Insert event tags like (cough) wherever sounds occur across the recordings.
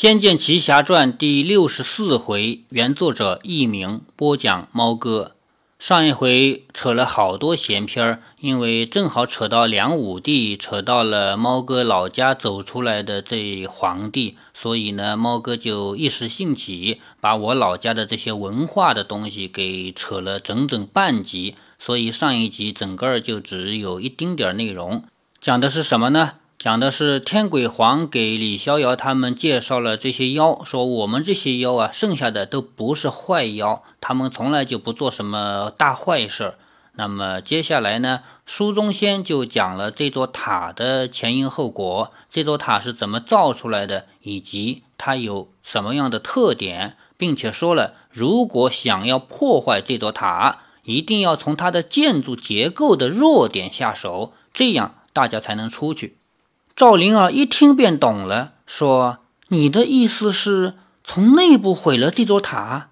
仙剑奇侠传》第六十四回，原作者佚名，播讲猫哥。上一回扯了好多闲篇儿，因为正好扯到梁武帝，扯到了猫哥老家走出来的这皇帝，所以呢，猫哥就一时兴起，把我老家的这些文化的东西给扯了整整半集。所以上一集整个儿就只有一丁点儿内容，讲的是什么呢？讲的是天鬼皇给李逍遥他们介绍了这些妖，说我们这些妖啊，剩下的都不是坏妖，他们从来就不做什么大坏事。那么接下来呢，书中仙就讲了这座塔的前因后果，这座塔是怎么造出来的，以及它有什么样的特点，并且说了，如果想要破坏这座塔，一定要从它的建筑结构的弱点下手，这样大家才能出去。赵灵儿一听便懂了，说：“你的意思是从内部毁了这座塔？”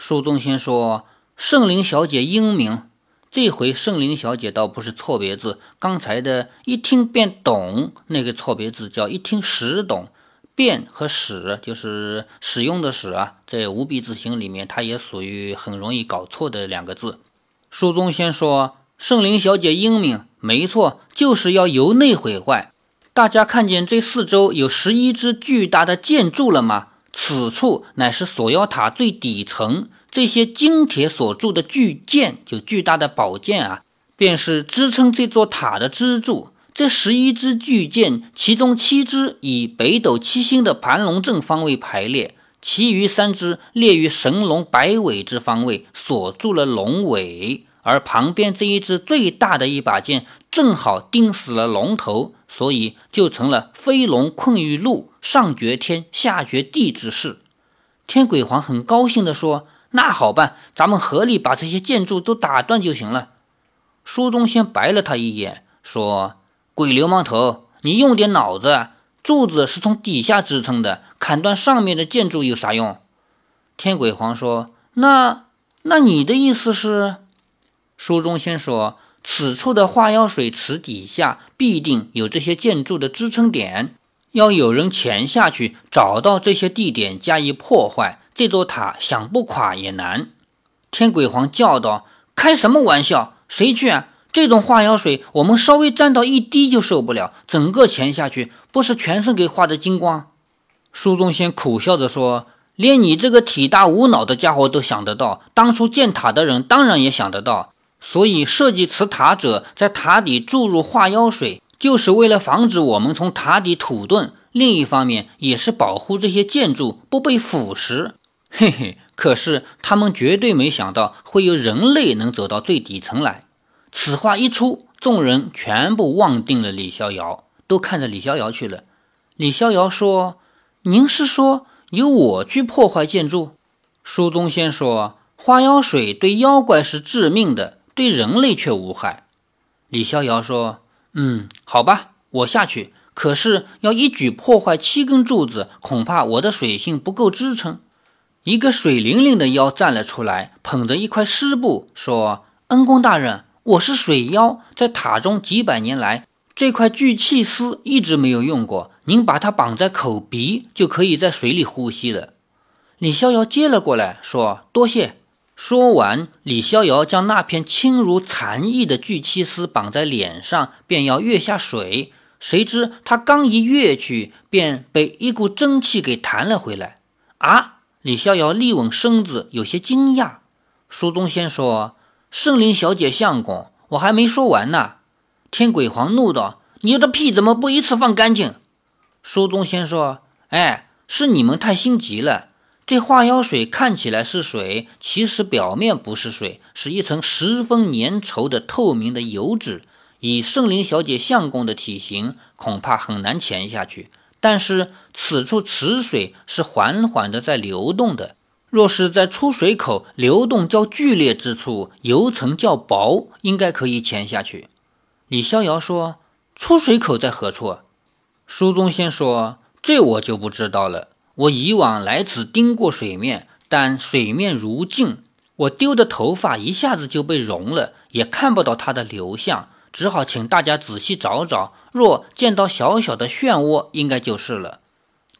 苏宗先说：“圣灵小姐英明，这回圣灵小姐倒不是错别字，刚才的一听便懂那个错别字叫一听使懂，便和使就是使用的使啊，在五笔字形里面，它也属于很容易搞错的两个字。”苏宗先说：“圣灵小姐英明，没错，就是要由内毁坏。”大家看见这四周有十一只巨大的建筑了吗？此处乃是锁妖塔最底层，这些金铁所铸的巨剑，就巨大的宝剑啊，便是支撑这座塔的支柱。这十一支巨剑，其中七支以北斗七星的盘龙阵方位排列，其余三支列于神龙摆尾之方位，锁住了龙尾。而旁边这一支最大的一把剑，正好钉死了龙头。所以就成了飞龙困于陆，上绝天，下绝地之势。天鬼皇很高兴地说：“那好办，咱们合力把这些建筑都打断就行了。”书中仙白了他一眼，说：“鬼流氓头，你用点脑子！柱子是从底下支撑的，砍断上面的建筑有啥用？”天鬼皇说：“那那你的意思是？”书中仙说。此处的化妖水池底下必定有这些建筑的支撑点，要有人潜下去找到这些地点加以破坏，这座塔想不垮也难。天鬼皇叫道：“开什么玩笑？谁去啊？这种化妖水，我们稍微沾到一滴就受不了，整个潜下去，不是全身给化的精光？”苏宗仙苦笑着说：“连你这个体大无脑的家伙都想得到，当初建塔的人当然也想得到。”所以，设计此塔者在塔底注入化妖水，就是为了防止我们从塔底土遁；另一方面，也是保护这些建筑不被腐蚀。(laughs) 嘿嘿，可是他们绝对没想到会有人类能走到最底层来。此话一出，众人全部望定了李逍遥，都看着李逍遥去了。李逍遥说：“您是说由我去破坏建筑？”书中先说：“化妖水对妖怪是致命的。”对人类却无害。李逍遥说：“嗯，好吧，我下去。可是要一举破坏七根柱子，恐怕我的水性不够支撑。”一个水灵灵的妖站了出来，捧着一块湿布说：“恩公大人，我是水妖，在塔中几百年来，这块聚气丝一直没有用过。您把它绑在口鼻，就可以在水里呼吸了。”李逍遥接了过来，说：“多谢。”说完，李逍遥将那片轻如蝉翼的聚气丝绑在脸上，便要跃下水。谁知他刚一跃去，便被一股蒸汽给弹了回来。啊！李逍遥立稳身子，有些惊讶。书中仙说：“圣灵小姐相公，我还没说完呢。”天鬼皇怒道：“你的屁怎么不一次放干净？”书中仙说：“哎，是你们太心急了。”这化妖水看起来是水，其实表面不是水，是一层十分粘稠的透明的油脂。以圣灵小姐相公的体型，恐怕很难潜下去。但是此处池水是缓缓的在流动的，若是在出水口流动较剧烈之处，油层较薄，应该可以潜下去。李逍遥说：“出水口在何处？”书中先说：“这我就不知道了。”我以往来此盯过水面，但水面如镜，我丢的头发一下子就被融了，也看不到它的流向，只好请大家仔细找找。若见到小小的漩涡，应该就是了。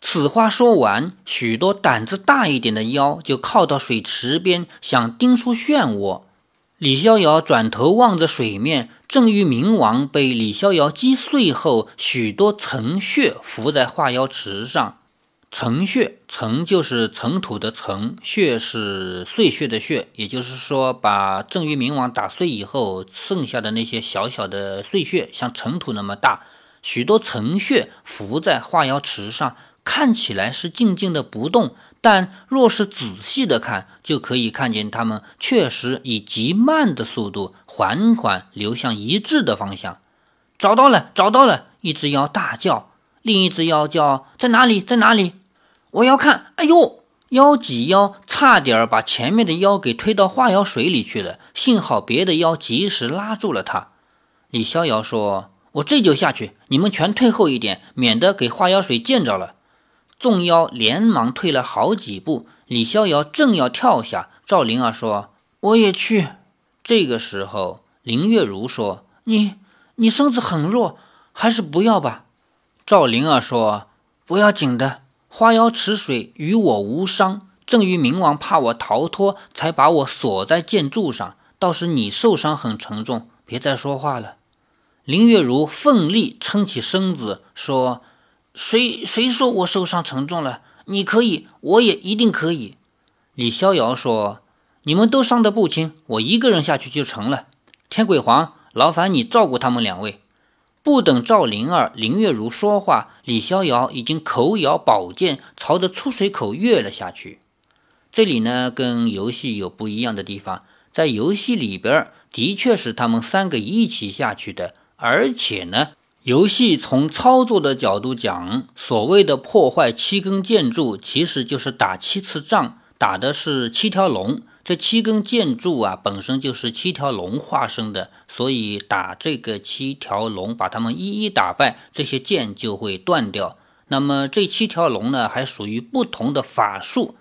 此话说完，许多胆子大一点的妖就靠到水池边，想盯出漩涡。李逍遥转头望着水面，正遇冥王被李逍遥击碎后，许多层血浮在化妖池上。层穴，层就是尘土的层，穴是碎屑的屑。也就是说，把正玉明王打碎以后，剩下的那些小小的碎屑，像尘土那么大，许多层穴浮在化妖池上，看起来是静静的不动。但若是仔细的看，就可以看见它们确实以极慢的速度缓缓流向一致的方向。找到了，找到了！一只妖大叫，另一只妖叫：“在哪里？在哪里？我要看！”哎呦，妖挤妖，差点把前面的妖给推到化妖水里去了。幸好别的妖及时拉住了他。李逍遥说：“我这就下去，你们全退后一点，免得给化妖水溅着了。”众妖连忙退了好几步，李逍遥正要跳下，赵灵儿说：“我也去。”这个时候，林月如说：“你你身子很弱，还是不要吧。”赵灵儿说：“不要紧的，花妖池水与我无伤。正玉明王怕我逃脱，才把我锁在建筑上。倒是你受伤很沉重，别再说话了。”林月如奋力撑起身子说。谁谁说我受伤沉重了？你可以，我也一定可以。李逍遥说：“你们都伤得不轻，我一个人下去就成了。”天鬼皇，劳烦你照顾他们两位。不等赵灵儿、林月如说话，李逍遥已经口咬宝剑，朝着出水口跃了下去。这里呢，跟游戏有不一样的地方，在游戏里边的确是他们三个一起下去的，而且呢。游戏从操作的角度讲，所谓的破坏七根建筑，其实就是打七次仗，打的是七条龙。这七根建筑啊，本身就是七条龙化身的，所以打这个七条龙，把它们一一打败，这些剑就会断掉。那么这七条龙呢，还属于不同的法术。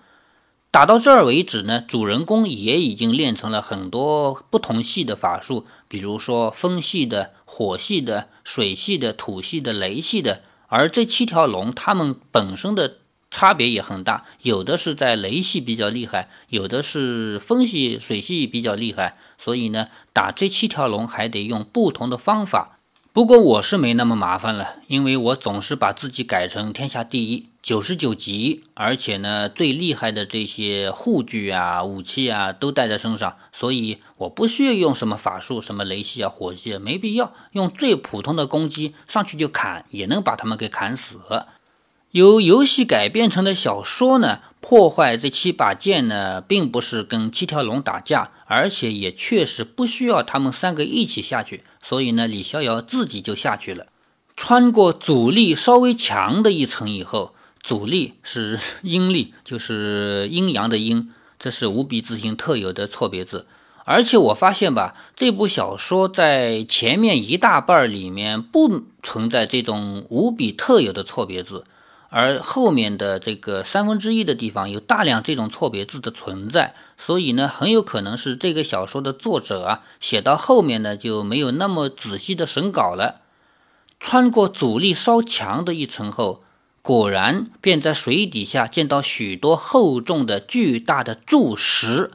打到这儿为止呢，主人公也已经练成了很多不同系的法术，比如说风系的、火系的、水系的、土系的、雷系的。而这七条龙，它们本身的差别也很大，有的是在雷系比较厉害，有的是风系、水系比较厉害。所以呢，打这七条龙还得用不同的方法。不过我是没那么麻烦了，因为我总是把自己改成天下第一，九十九级，而且呢，最厉害的这些护具啊、武器啊都带在身上，所以我不需要用什么法术，什么雷系啊、火系啊，没必要用最普通的攻击上去就砍，也能把他们给砍死。由游戏改编成的小说呢，破坏这七把剑呢，并不是跟七条龙打架，而且也确实不需要他们三个一起下去，所以呢，李逍遥自己就下去了。穿过阻力稍微强的一层以后，阻力是 (laughs) 阴力，就是阴阳的阴，这是五笔字形特有的错别字。而且我发现吧，这部小说在前面一大半里面不存在这种五笔特有的错别字。而后面的这个三分之一的地方有大量这种错别字的存在，所以呢，很有可能是这个小说的作者啊写到后面呢就没有那么仔细的审稿了。穿过阻力稍强的一层后，果然便在水底下见到许多厚重的巨大的柱石，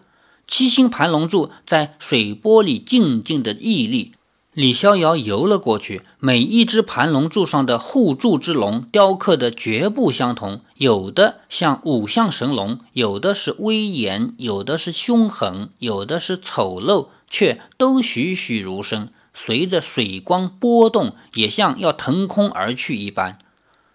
七星盘龙柱在水波里静静的屹立。李逍遥游了过去，每一只盘龙柱上的护柱之龙雕刻的绝不相同，有的像五象神龙，有的是威严，有的是凶狠，有的是丑陋，却都栩栩如生，随着水光波动，也像要腾空而去一般。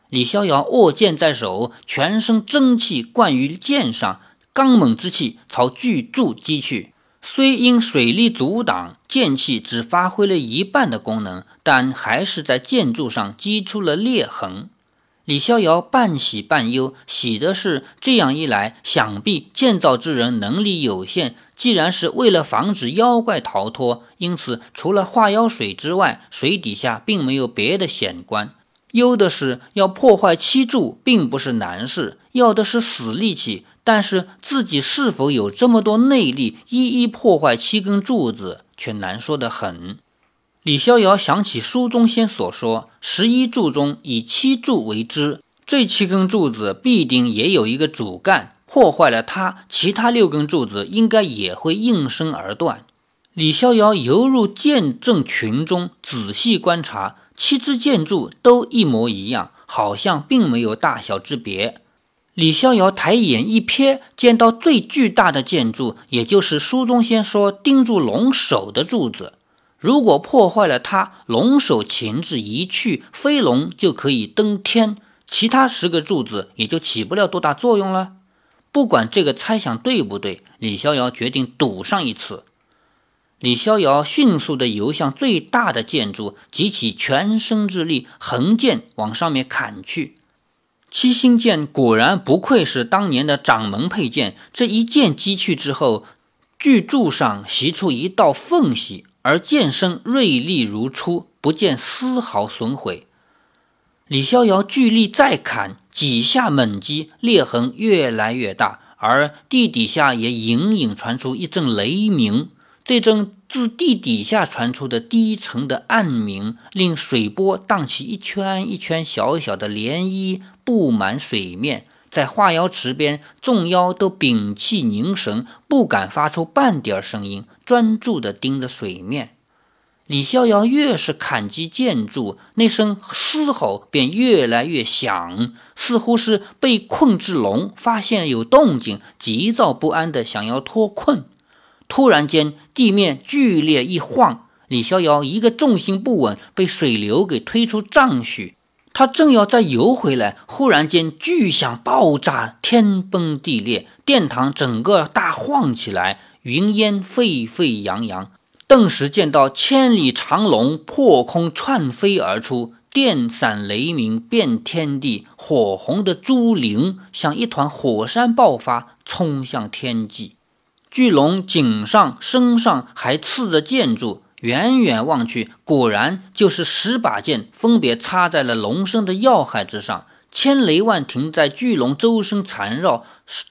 李逍遥握剑在手，全身真气灌于剑上，刚猛之气朝巨柱击去。虽因水力阻挡，剑气只发挥了一半的功能，但还是在建筑上击出了裂痕。李逍遥半喜半忧，喜的是这样一来，想必建造之人能力有限，既然是为了防止妖怪逃脱，因此除了化妖水之外，水底下并没有别的险关。忧的是要破坏七柱，并不是难事，要的是死力气。但是自己是否有这么多内力，一一破坏七根柱子，却难说得很。李逍遥想起书中仙所说，十一柱中以七柱为之，这七根柱子必定也有一个主干，破坏了它，其他六根柱子应该也会应声而断。李逍遥游入剑阵群中，仔细观察，七支剑柱都一模一样，好像并没有大小之别。李逍遥抬眼一瞥，见到最巨大的建筑，也就是书中先说钉住龙首的柱子。如果破坏了它，龙首钳制一去，飞龙就可以登天。其他十个柱子也就起不了多大作用了。不管这个猜想对不对，李逍遥决定赌上一次。李逍遥迅速地游向最大的建筑，集起全身之力，横剑往上面砍去。七星剑果然不愧是当年的掌门佩剑，这一剑击去之后，巨柱上袭出一道缝隙，而剑身锐利如初，不见丝毫损毁。李逍遥巨力再砍几下，猛击裂痕越来越大，而地底下也隐隐传出一阵雷鸣。这阵自地底下传出的低沉的暗鸣，令水波荡起一圈一圈小小的涟漪，布满水面。在化妖池边，众妖都屏气凝神，不敢发出半点声音，专注地盯着水面。李逍遥越是砍击建筑，那声嘶吼便越来越响，似乎是被困之龙发现有动静，急躁不安地想要脱困。突然间，地面剧烈一晃，李逍遥一个重心不稳，被水流给推出丈许。他正要再游回来，忽然间巨响爆炸，天崩地裂，殿堂整个大晃起来，云烟沸沸扬扬。顿时见到千里长龙破空窜飞而出，电闪雷鸣遍天地，火红的珠灵像一团火山爆发，冲向天际。巨龙颈上、身上还刺着建筑，远远望去，果然就是十把剑，分别插在了龙身的要害之上。千雷万停在巨龙周身缠绕，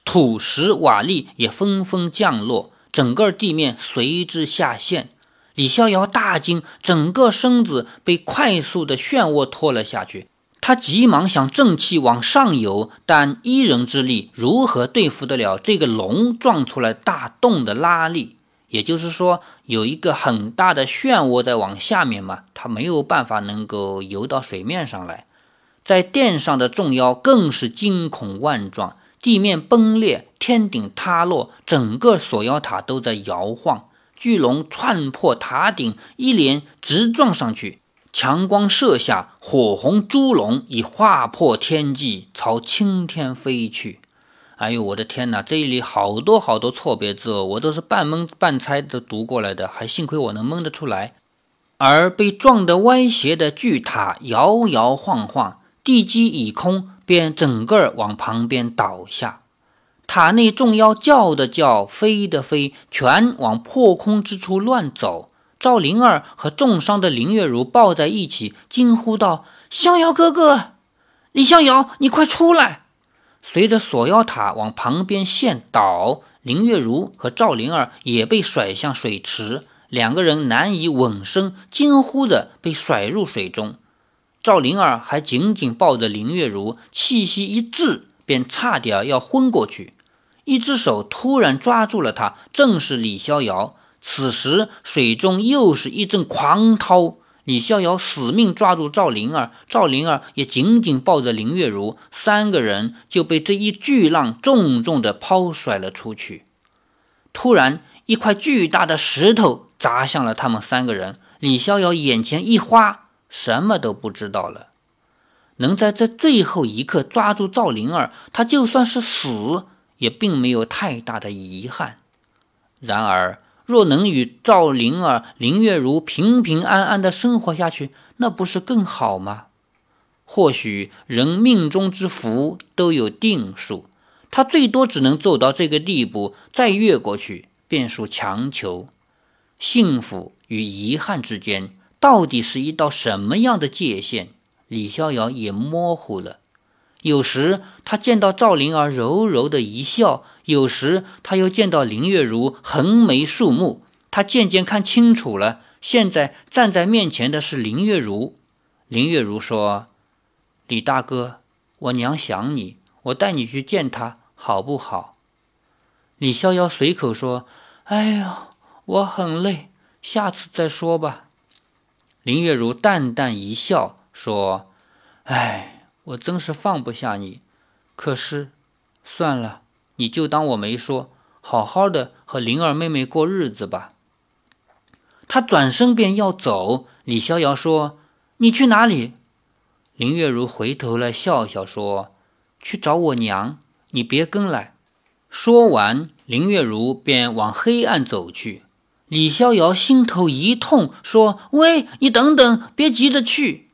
土石瓦砾也纷纷降落。整个地面随之下陷，李逍遥大惊，整个身子被快速的漩涡拖了下去。他急忙想正气往上游，但一人之力如何对付得了这个龙撞出来大洞的拉力？也就是说，有一个很大的漩涡在往下面嘛，他没有办法能够游到水面上来。在殿上的众妖更是惊恐万状。地面崩裂，天顶塌落，整个锁妖塔都在摇晃。巨龙窜破塔顶，一连直撞上去。强光射下，火红猪龙已划破天际，朝青天飞去。哎呦，我的天哪！这里好多好多错别字哦，我都是半蒙半猜的读过来的，还幸亏我能蒙得出来。而被撞得歪斜的巨塔摇摇晃晃，地基已空。便整个往旁边倒下，塔内众妖叫的叫，飞的飞，全往破空之处乱走。赵灵儿和重伤的林月如抱在一起，惊呼道：“逍遥哥哥，李逍遥，你快出来！”随着锁妖塔往旁边陷倒，林月如和赵灵儿也被甩向水池，两个人难以稳身，惊呼着被甩入水中。赵灵儿还紧紧抱着林月如，气息一滞，便差点要昏过去。一只手突然抓住了她，正是李逍遥。此时水中又是一阵狂涛，李逍遥死命抓住赵灵儿，赵灵儿也紧紧抱着林月如，三个人就被这一巨浪重重地抛甩了出去。突然，一块巨大的石头砸向了他们三个人，李逍遥眼前一花。什么都不知道了，能在这最后一刻抓住赵灵儿，他就算是死，也并没有太大的遗憾。然而，若能与赵灵儿、林月如平平安安的生活下去，那不是更好吗？或许人命中之福都有定数，他最多只能走到这个地步，再越过去便属强求。幸福与遗憾之间。到底是一道什么样的界限？李逍遥也模糊了。有时他见到赵灵儿柔柔的一笑，有时他又见到林月如横眉竖目。他渐渐看清楚了，现在站在面前的是林月如。林月如说：“李大哥，我娘想你，我带你去见她，好不好？”李逍遥随口说：“哎呀，我很累，下次再说吧。”林月如淡淡一笑，说：“哎，我真是放不下你。可是，算了，你就当我没说，好好的和灵儿妹妹过日子吧。”他转身便要走，李逍遥说：“你去哪里？”林月如回头来笑笑说：“去找我娘，你别跟来。”说完，林月如便往黑暗走去。李逍遥心头一痛，说：“喂，你等等，别急着去。”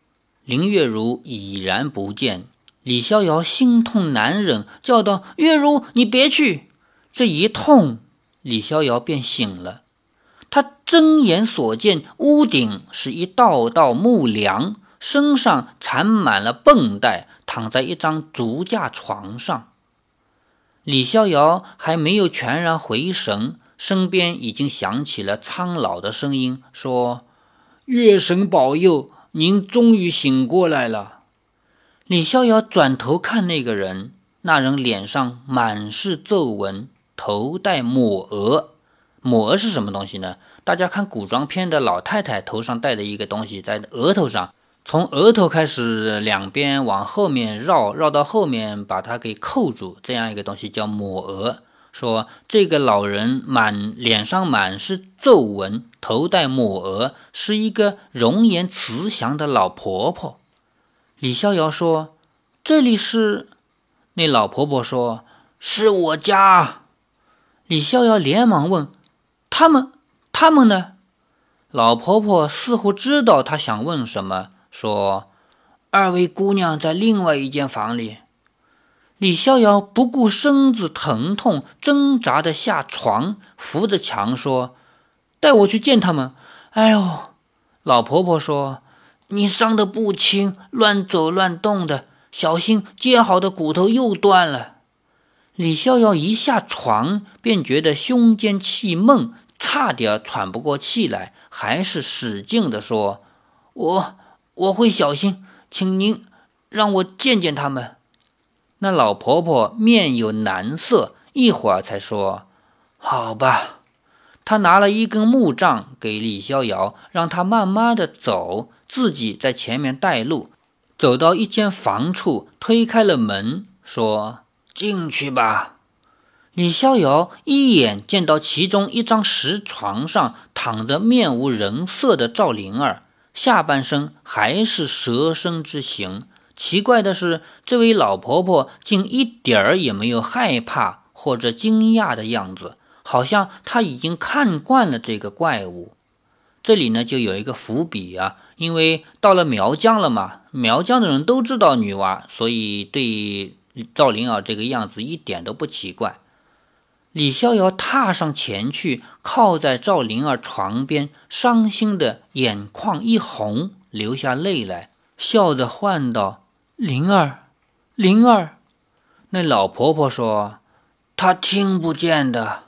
林月如已然不见。李逍遥心痛难忍，叫道：“月如，你别去！”这一痛，李逍遥便醒了。他睁眼所见，屋顶是一道道木梁，身上缠满了绷带，躺在一张竹架床上。李逍遥还没有全然回神，身边已经响起了苍老的声音，说：“月神保佑，您终于醒过来了。”李逍遥转头看那个人，那人脸上满是皱纹，头戴抹额。抹额是什么东西呢？大家看古装片的老太太头上戴的一个东西，在额头上。从额头开始，两边往后面绕，绕到后面把它给扣住，这样一个东西叫抹额。说这个老人满脸上满是皱纹，头戴抹额，是一个容颜慈祥的老婆婆。李逍遥说：“这里是？”那老婆婆说：“是我家。”李逍遥连忙问：“他们，他们呢？”老婆婆似乎知道他想问什么。说：“二位姑娘在另外一间房里。”李逍遥不顾身子疼痛，挣扎着下床，扶着墙说：“带我去见他们。”哎呦，老婆婆说：“你伤得不轻，乱走乱动的，小心接好的骨头又断了。”李逍遥一下床，便觉得胸间气闷，差点喘不过气来，还是使劲的说：“我。”我会小心，请您让我见见他们。那老婆婆面有难色，一会儿才说：“好吧。”她拿了一根木杖给李逍遥，让他慢慢的走，自己在前面带路。走到一间房处，推开了门，说：“进去吧。”李逍遥一眼见到其中一张石床上躺着面无人色的赵灵儿。下半身还是蛇身之形，奇怪的是，这位老婆婆竟一点儿也没有害怕或者惊讶的样子，好像她已经看惯了这个怪物。这里呢，就有一个伏笔啊，因为到了苗疆了嘛，苗疆的人都知道女娲，所以对赵灵儿这个样子一点都不奇怪。李逍遥踏上前去，靠在赵灵儿床边，伤心的眼眶一红，流下泪来，笑着唤道：“灵儿，灵儿。”那老婆婆说：“她听不见的。”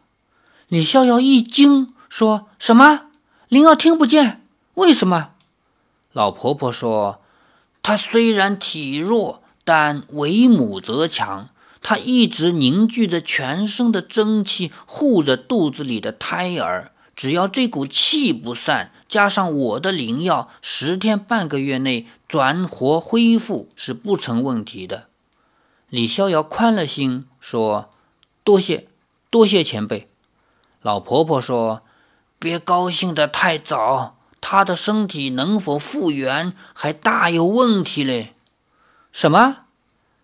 李逍遥一惊，说什么？灵儿听不见？为什么？老婆婆说：“她虽然体弱，但为母则强。”她一直凝聚着全身的真气，护着肚子里的胎儿。只要这股气不散，加上我的灵药，十天半个月内转活恢复是不成问题的。李逍遥宽了心，说：“多谢，多谢前辈。”老婆婆说：“别高兴得太早，他的身体能否复原，还大有问题嘞。”什么？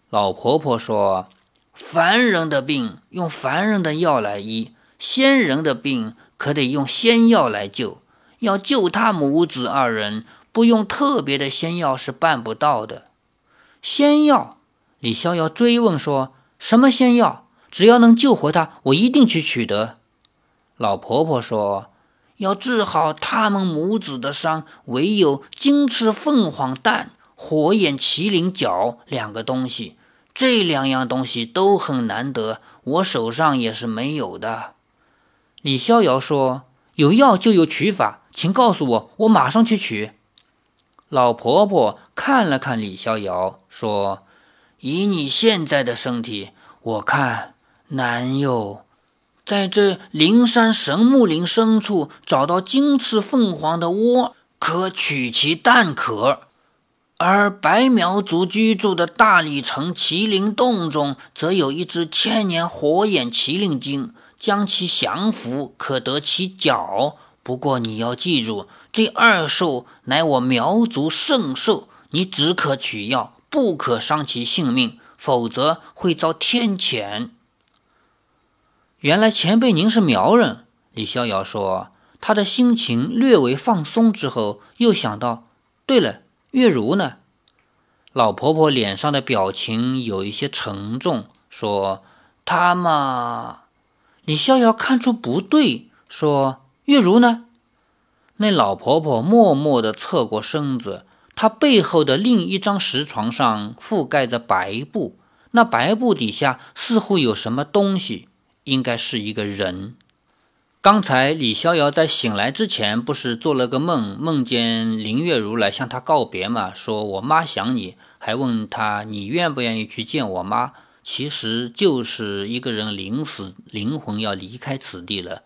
老婆婆说。凡人的病用凡人的药来医，仙人的病可得用仙药来救。要救他母子二人，不用特别的仙药是办不到的。仙药？李逍遥追问说：“什么仙药？只要能救活他，我一定去取得。”老婆婆说：“要治好他们母子的伤，唯有金翅凤凰蛋、火眼麒麟角两个东西。”这两样东西都很难得，我手上也是没有的。李逍遥说：“有药就有取法，请告诉我，我马上去取。”老婆婆看了看李逍遥，说：“以你现在的身体，我看难哟。在这灵山神木林深处找到金翅凤凰的窝，可取其蛋壳；而白苗族居住的大理城麒麟洞中，则有一只千年火眼麒麟精，将其降服，可得其角。不过你要记住，这二兽乃我苗族圣兽，你只可取药，不可伤其性命，否则会遭天谴。原来前辈您是苗人，李逍遥说。他的心情略微放松之后，又想到：对了，月如呢？老婆婆脸上的表情有一些沉重，说：“她嘛。”李逍遥看出不对，说：“月如呢？”那老婆婆默默地侧过身子，她背后的另一张石床上覆盖着白布，那白布底下似乎有什么东西。应该是一个人。刚才李逍遥在醒来之前，不是做了个梦，梦见林月如来向他告别嘛？说我妈想你，还问他你愿不愿意去见我妈？其实就是一个人临死，灵魂要离开此地了。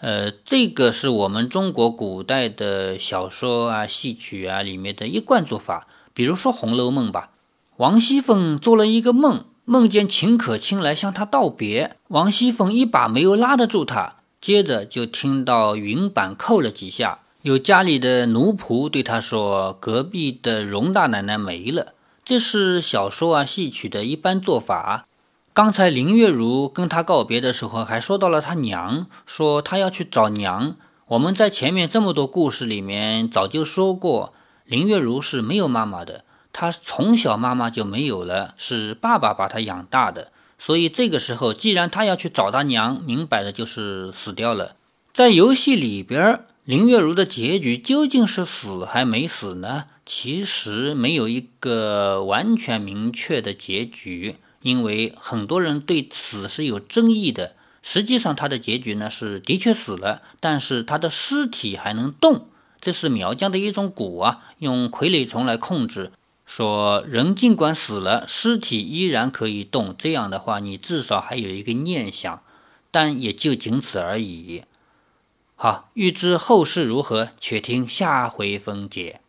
呃，这个是我们中国古代的小说啊、戏曲啊里面的一贯做法。比如说《红楼梦》吧，王熙凤做了一个梦。梦见秦可卿来向她道别，王熙凤一把没有拉得住他，接着就听到云板扣了几下，有家里的奴仆对他说：“隔壁的荣大奶奶没了。”这是小说啊戏曲的一般做法。刚才林月如跟他告别的时候，还说到了他娘，说他要去找娘。我们在前面这么多故事里面早就说过，林月如是没有妈妈的。他从小妈妈就没有了，是爸爸把他养大的，所以这个时候，既然他要去找他娘，明摆的就是死掉了。在游戏里边，林月如的结局究竟是死还没死呢？其实没有一个完全明确的结局，因为很多人对此是有争议的。实际上，他的结局呢是的确死了，但是他的尸体还能动，这是苗疆的一种蛊啊，用傀儡虫来控制。说人尽管死了，尸体依然可以动。这样的话，你至少还有一个念想，但也就仅此而已。好，欲知后事如何，且听下回分解。